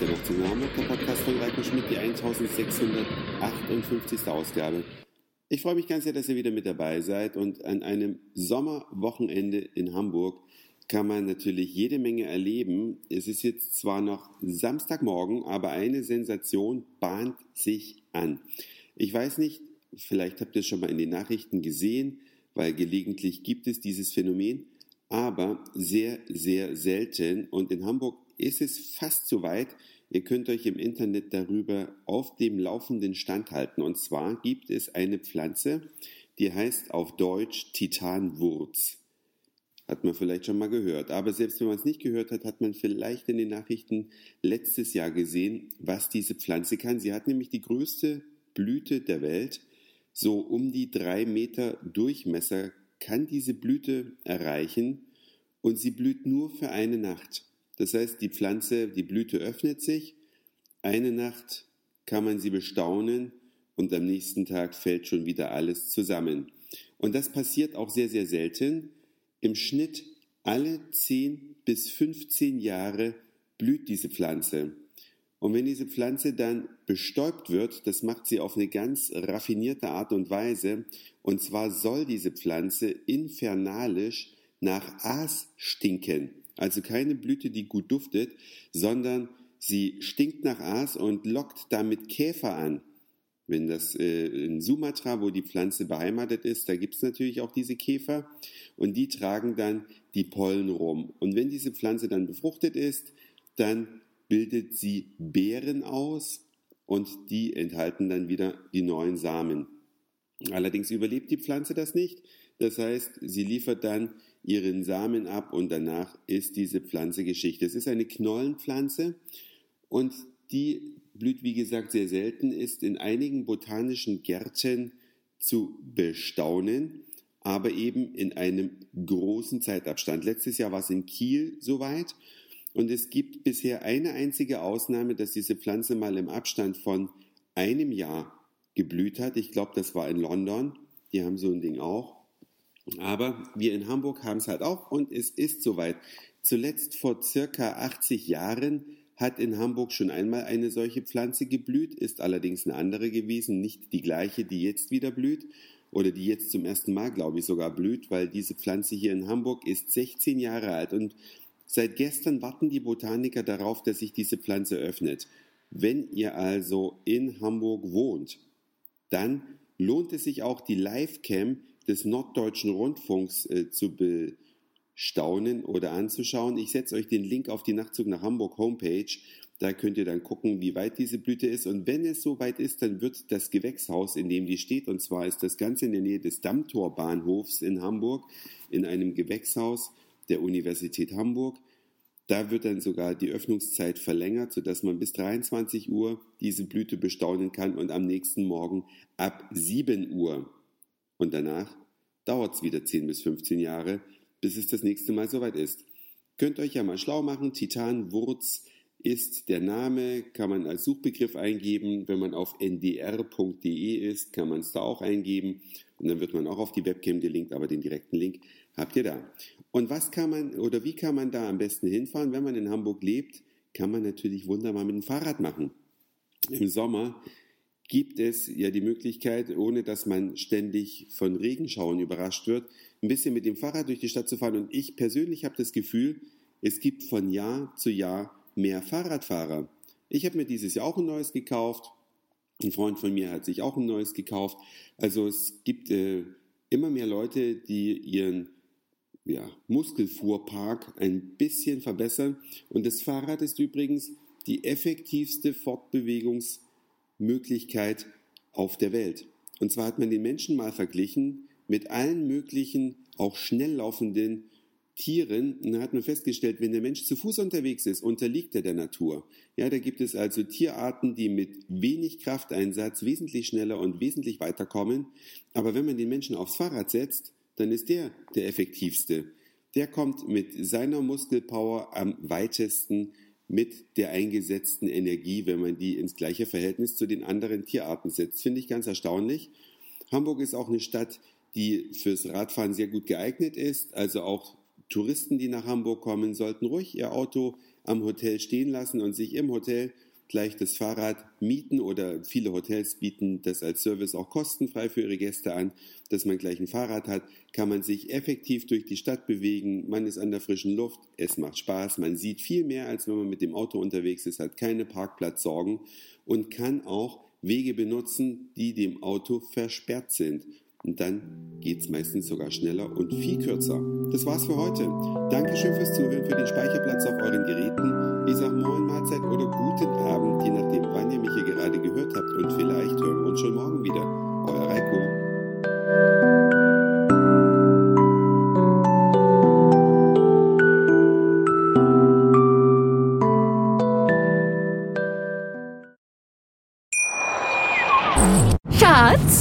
der Nachtsignal, der Podcast von Reiko Schmidt, die 1658. Ausgabe. Ich freue mich ganz sehr, dass ihr wieder mit dabei seid und an einem Sommerwochenende in Hamburg kann man natürlich jede Menge erleben. Es ist jetzt zwar noch Samstagmorgen, aber eine Sensation bahnt sich an. Ich weiß nicht, vielleicht habt ihr es schon mal in den Nachrichten gesehen, weil gelegentlich gibt es dieses Phänomen, aber sehr, sehr selten. Und in Hamburg ist es fast so weit. Ihr könnt euch im Internet darüber auf dem laufenden Stand halten. Und zwar gibt es eine Pflanze, die heißt auf Deutsch Titanwurz. Hat man vielleicht schon mal gehört. Aber selbst wenn man es nicht gehört hat, hat man vielleicht in den Nachrichten letztes Jahr gesehen, was diese Pflanze kann. Sie hat nämlich die größte Blüte der Welt. So um die drei Meter Durchmesser kann diese Blüte erreichen und sie blüht nur für eine Nacht. Das heißt, die Pflanze, die Blüte öffnet sich, eine Nacht kann man sie bestaunen und am nächsten Tag fällt schon wieder alles zusammen. Und das passiert auch sehr, sehr selten. Im Schnitt alle 10 bis 15 Jahre blüht diese Pflanze. Und wenn diese Pflanze dann bestäubt wird, das macht sie auf eine ganz raffinierte Art und Weise, und zwar soll diese Pflanze infernalisch nach Aas stinken. Also keine Blüte, die gut duftet, sondern sie stinkt nach Aas und lockt damit Käfer an. Wenn das äh, in Sumatra, wo die Pflanze beheimatet ist, da gibt es natürlich auch diese Käfer und die tragen dann die Pollen rum. Und wenn diese Pflanze dann befruchtet ist, dann bildet sie Beeren aus und die enthalten dann wieder die neuen Samen. Allerdings überlebt die Pflanze das nicht. Das heißt, sie liefert dann ihren Samen ab und danach ist diese Pflanze Geschichte. Es ist eine Knollenpflanze und die blüht, wie gesagt, sehr selten, ist in einigen botanischen Gärten zu bestaunen, aber eben in einem großen Zeitabstand. Letztes Jahr war es in Kiel soweit und es gibt bisher eine einzige Ausnahme, dass diese Pflanze mal im Abstand von einem Jahr geblüht hat. Ich glaube, das war in London. Die haben so ein Ding auch. Aber wir in Hamburg haben es halt auch und es ist soweit. Zuletzt vor circa 80 Jahren hat in Hamburg schon einmal eine solche Pflanze geblüht, ist allerdings eine andere gewesen, nicht die gleiche, die jetzt wieder blüht oder die jetzt zum ersten Mal, glaube ich, sogar blüht, weil diese Pflanze hier in Hamburg ist 16 Jahre alt und seit gestern warten die Botaniker darauf, dass sich diese Pflanze öffnet. Wenn ihr also in Hamburg wohnt, dann lohnt es sich auch die Livecam des Norddeutschen Rundfunks äh, zu bestaunen oder anzuschauen. Ich setze euch den Link auf die Nachtzug nach Hamburg Homepage. Da könnt ihr dann gucken, wie weit diese Blüte ist. Und wenn es so weit ist, dann wird das Gewächshaus, in dem die steht, und zwar ist das Ganze in der Nähe des Dammtorbahnhofs in Hamburg, in einem Gewächshaus der Universität Hamburg. Da wird dann sogar die Öffnungszeit verlängert, sodass man bis 23 Uhr diese Blüte bestaunen kann und am nächsten Morgen ab 7 Uhr und danach dauert es wieder 10 bis 15 Jahre, bis es das nächste Mal soweit ist. Könnt euch ja mal schlau machen. Titanwurz ist der Name, kann man als Suchbegriff eingeben. Wenn man auf ndr.de ist, kann man es da auch eingeben. Und dann wird man auch auf die Webcam gelinkt, aber den direkten Link habt ihr da. Und was kann man oder wie kann man da am besten hinfahren? Wenn man in Hamburg lebt, kann man natürlich wunderbar mit dem Fahrrad machen. Im Sommer gibt es ja die Möglichkeit, ohne dass man ständig von Regenschauern überrascht wird, ein bisschen mit dem Fahrrad durch die Stadt zu fahren. Und ich persönlich habe das Gefühl, es gibt von Jahr zu Jahr mehr Fahrradfahrer. Ich habe mir dieses Jahr auch ein neues gekauft. Ein Freund von mir hat sich auch ein neues gekauft. Also es gibt äh, immer mehr Leute, die ihren ja, Muskelfuhrpark ein bisschen verbessern. Und das Fahrrad ist übrigens die effektivste Fortbewegungs- Möglichkeit auf der Welt. Und zwar hat man den Menschen mal verglichen mit allen möglichen, auch schnell laufenden Tieren. Und da hat man festgestellt, wenn der Mensch zu Fuß unterwegs ist, unterliegt er der Natur. Ja, da gibt es also Tierarten, die mit wenig Krafteinsatz wesentlich schneller und wesentlich weiterkommen. Aber wenn man den Menschen aufs Fahrrad setzt, dann ist der der effektivste. Der kommt mit seiner Muskelpower am weitesten mit der eingesetzten Energie, wenn man die ins gleiche Verhältnis zu den anderen Tierarten setzt. Finde ich ganz erstaunlich. Hamburg ist auch eine Stadt, die fürs Radfahren sehr gut geeignet ist. Also auch Touristen, die nach Hamburg kommen, sollten ruhig ihr Auto am Hotel stehen lassen und sich im Hotel gleich das Fahrrad mieten oder viele Hotels bieten das als Service auch kostenfrei für ihre Gäste an, dass man gleich ein Fahrrad hat, kann man sich effektiv durch die Stadt bewegen, man ist an der frischen Luft, es macht Spaß, man sieht viel mehr, als wenn man mit dem Auto unterwegs ist, hat keine Parkplatzsorgen und kann auch Wege benutzen, die dem Auto versperrt sind. Und dann geht es meistens sogar schneller und viel kürzer. Das war's für heute. Dankeschön fürs Zuhören, für den Speicherplatz auf euren Geräten. Ich sage Moin, Mahlzeit oder guten Abend, je nachdem, wann ihr mich hier gerade gehört habt. Und vielleicht hören wir uns schon morgen wieder. Euer Reiko.